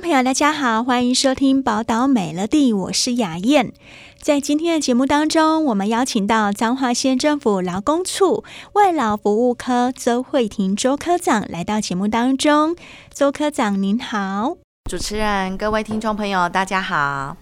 朋友，大家好，欢迎收听《宝岛美乐蒂》，我是雅燕。在今天的节目当中，我们邀请到彰化县政府劳工处外劳服务科周慧婷周科长来到节目当中。周科长您好，主持人、各位听众朋友，大家好。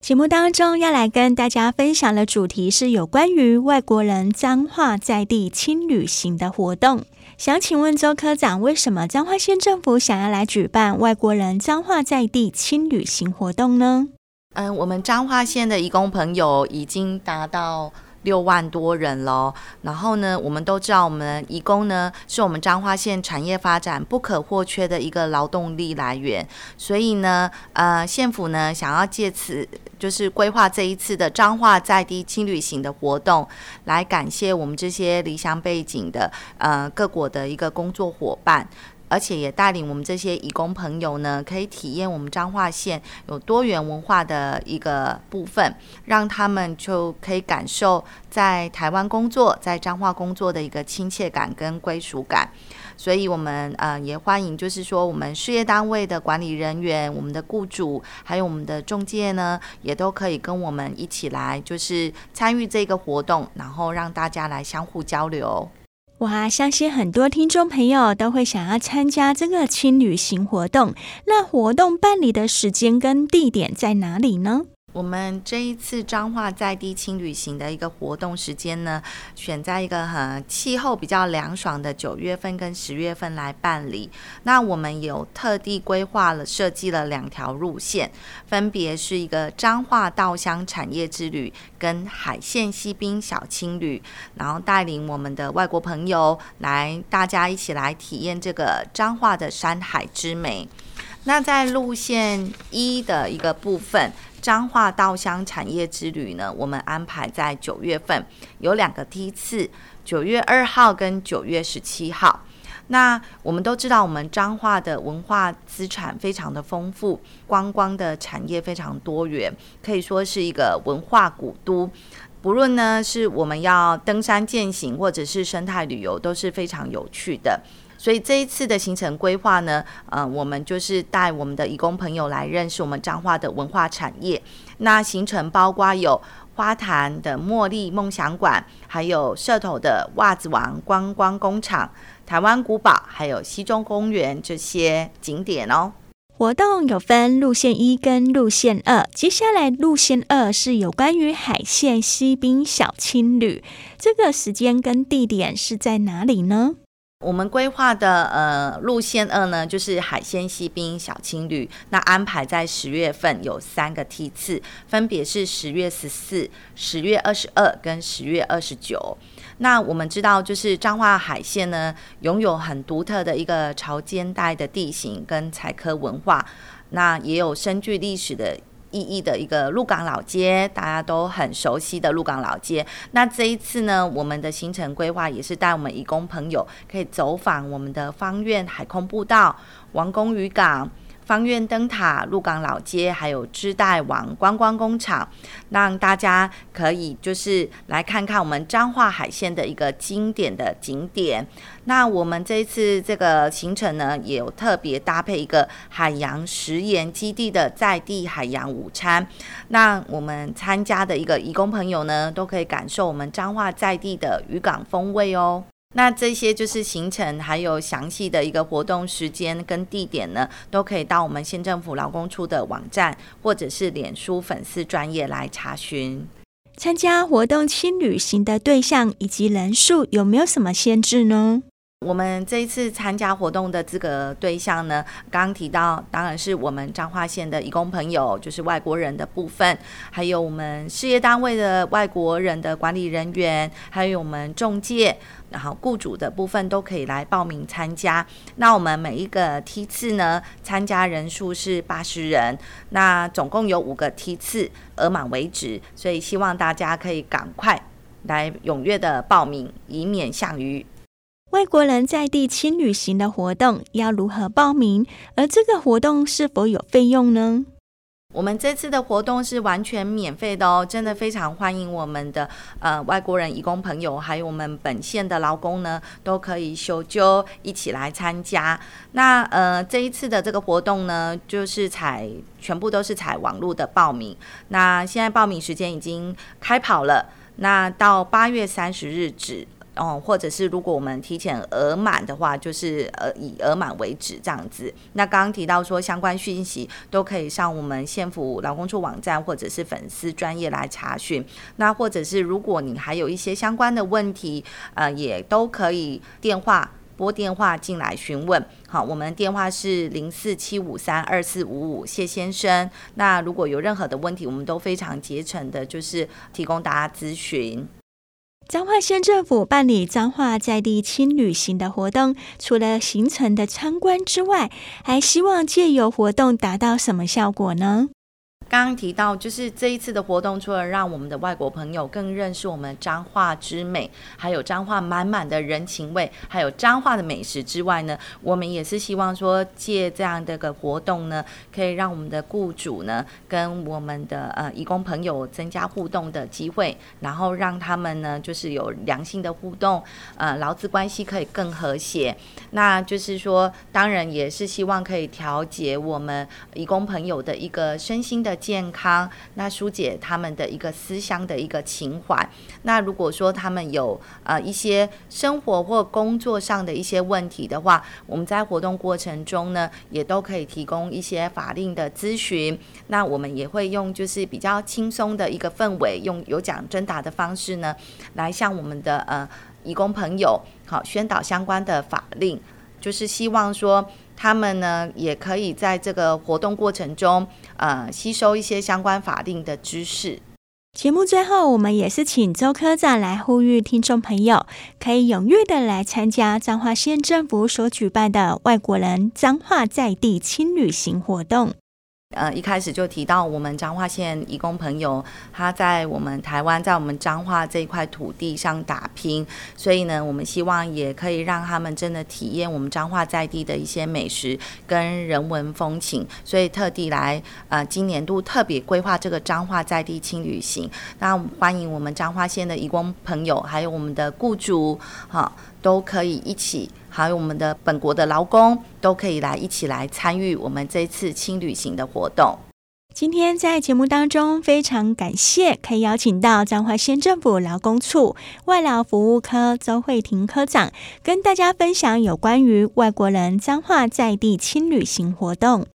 节目当中要来跟大家分享的主题是有关于外国人彰化在地轻旅行的活动。想请问周科长，为什么彰化县政府想要来举办外国人彰化在地轻旅行活动呢？嗯，我们彰化县的义工朋友已经达到六万多人喽。然后呢，我们都知道，我们移工呢是我们彰化县产业发展不可或缺的一个劳动力来源。所以呢，呃，县府呢想要借此。就是规划这一次的彰化在地轻旅行的活动，来感谢我们这些离乡背景的呃各国的一个工作伙伴，而且也带领我们这些义工朋友呢，可以体验我们彰化县有多元文化的一个部分，让他们就可以感受在台湾工作、在彰化工作的一个亲切感跟归属感。所以，我们呃也欢迎，就是说，我们事业单位的管理人员、我们的雇主，还有我们的中介呢，也都可以跟我们一起来，就是参与这个活动，然后让大家来相互交流。哇，相信很多听众朋友都会想要参加这个轻旅行活动。那活动办理的时间跟地点在哪里呢？我们这一次彰化在地轻旅行的一个活动时间呢，选在一个很气候比较凉爽的九月份跟十月份来办理。那我们有特地规划了设计了两条路线，分别是一个彰化稻香产业之旅跟海线西滨小轻旅，然后带领我们的外国朋友来，大家一起来体验这个彰化的山海之美。那在路线一的一个部分。彰化稻香产业之旅呢，我们安排在九月份，有两个梯次，九月二号跟九月十七号。那我们都知道，我们彰化的文化资产非常的丰富，观光的产业非常多元，可以说是一个文化古都。不论呢是我们要登山健行，或者是生态旅游，都是非常有趣的。所以这一次的行程规划呢，呃，我们就是带我们的义工朋友来认识我们彰化的文化产业。那行程包括有花坛的茉莉梦想馆，还有社头的袜子王观光工厂、台湾古堡，还有西中公园这些景点哦。活动有分路线一跟路线二，接下来路线二是有关于海线西滨小青旅，这个时间跟地点是在哪里呢？我们规划的呃路线二呢，就是海鲜西滨小青旅，那安排在十月份有三个梯次，分别是十月十四、十月二十二跟十月二十九。那我们知道，就是彰化海线呢，拥有很独特的一个潮间带的地形跟采科文化，那也有深具历史的。意义的一个鹿港老街，大家都很熟悉的鹿港老街。那这一次呢，我们的行程规划也是带我们义工朋友可以走访我们的方苑海空步道、王宫渔港。方苑灯塔、鹿港老街，还有织带网观光工厂，让大家可以就是来看看我们彰化海线的一个经典的景点。那我们这一次这个行程呢，也有特别搭配一个海洋食盐基地的在地海洋午餐。那我们参加的一个移工朋友呢，都可以感受我们彰化在地的渔港风味哦。那这些就是行程，还有详细的一个活动时间跟地点呢，都可以到我们县政府劳工处的网站或者是脸书粉丝专页来查询。参加活动轻旅行的对象以及人数有没有什么限制呢？我们这一次参加活动的资格对象呢，刚刚提到，当然是我们彰化县的义工朋友，就是外国人的部分，还有我们事业单位的外国人的管理人员，还有我们中介，然后雇主的部分都可以来报名参加。那我们每一个梯次呢，参加人数是八十人，那总共有五个梯次，额满为止，所以希望大家可以赶快来踊跃的报名，以免项余。外国人在地轻旅行的活动要如何报名？而这个活动是否有费用呢？我们这次的活动是完全免费的哦，真的非常欢迎我们的呃外国人义工朋友，还有我们本县的劳工呢，都可以修就一起来参加。那呃这一次的这个活动呢，就是采全部都是采网络的报名。那现在报名时间已经开跑了，那到八月三十日止。哦，或者是如果我们提前额满的话，就是呃以额满为止这样子。那刚刚提到说相关讯息都可以上我们县府劳工处网站或者是粉丝专业来查询。那或者是如果你还有一些相关的问题，呃也都可以电话拨电话进来询问。好，我们电话是零四七五三二四五五，谢先生。那如果有任何的问题，我们都非常竭诚的，就是提供大家咨询。彰化县政府办理彰化在地轻旅行的活动，除了行程的参观之外，还希望借由活动达到什么效果呢？刚刚提到，就是这一次的活动，除了让我们的外国朋友更认识我们彰化之美，还有彰化满满的人情味，还有彰化的美食之外呢，我们也是希望说，借这样的个活动呢，可以让我们的雇主呢，跟我们的呃义工朋友增加互动的机会，然后让他们呢，就是有良性的互动，呃，劳资关系可以更和谐。那就是说，当然也是希望可以调节我们义工朋友的一个身心的。健康，那疏解他们的一个思乡的一个情怀。那如果说他们有呃一些生活或工作上的一些问题的话，我们在活动过程中呢，也都可以提供一些法令的咨询。那我们也会用就是比较轻松的一个氛围，用有奖征答的方式呢，来向我们的呃义工朋友好宣导相关的法令，就是希望说。他们呢，也可以在这个活动过程中，呃，吸收一些相关法定的知识。节目最后，我们也是请周科长来呼吁听众朋友，可以踊跃的来参加彰化县政府所举办的外国人彰化在地轻旅行活动。呃，一开始就提到我们彰化县移工朋友，他在我们台湾，在我们彰化这一块土地上打拼，所以呢，我们希望也可以让他们真的体验我们彰化在地的一些美食跟人文风情，所以特地来呃，今年度特别规划这个彰化在地轻旅行，那欢迎我们彰化县的移工朋友，还有我们的雇主，哈，都可以一起。还有我们的本国的劳工都可以来一起来参与我们这次轻旅行的活动。今天在节目当中，非常感谢可以邀请到彰化县政府劳工处外劳服务科周慧婷科长，跟大家分享有关于外国人彰化在地轻旅行活动。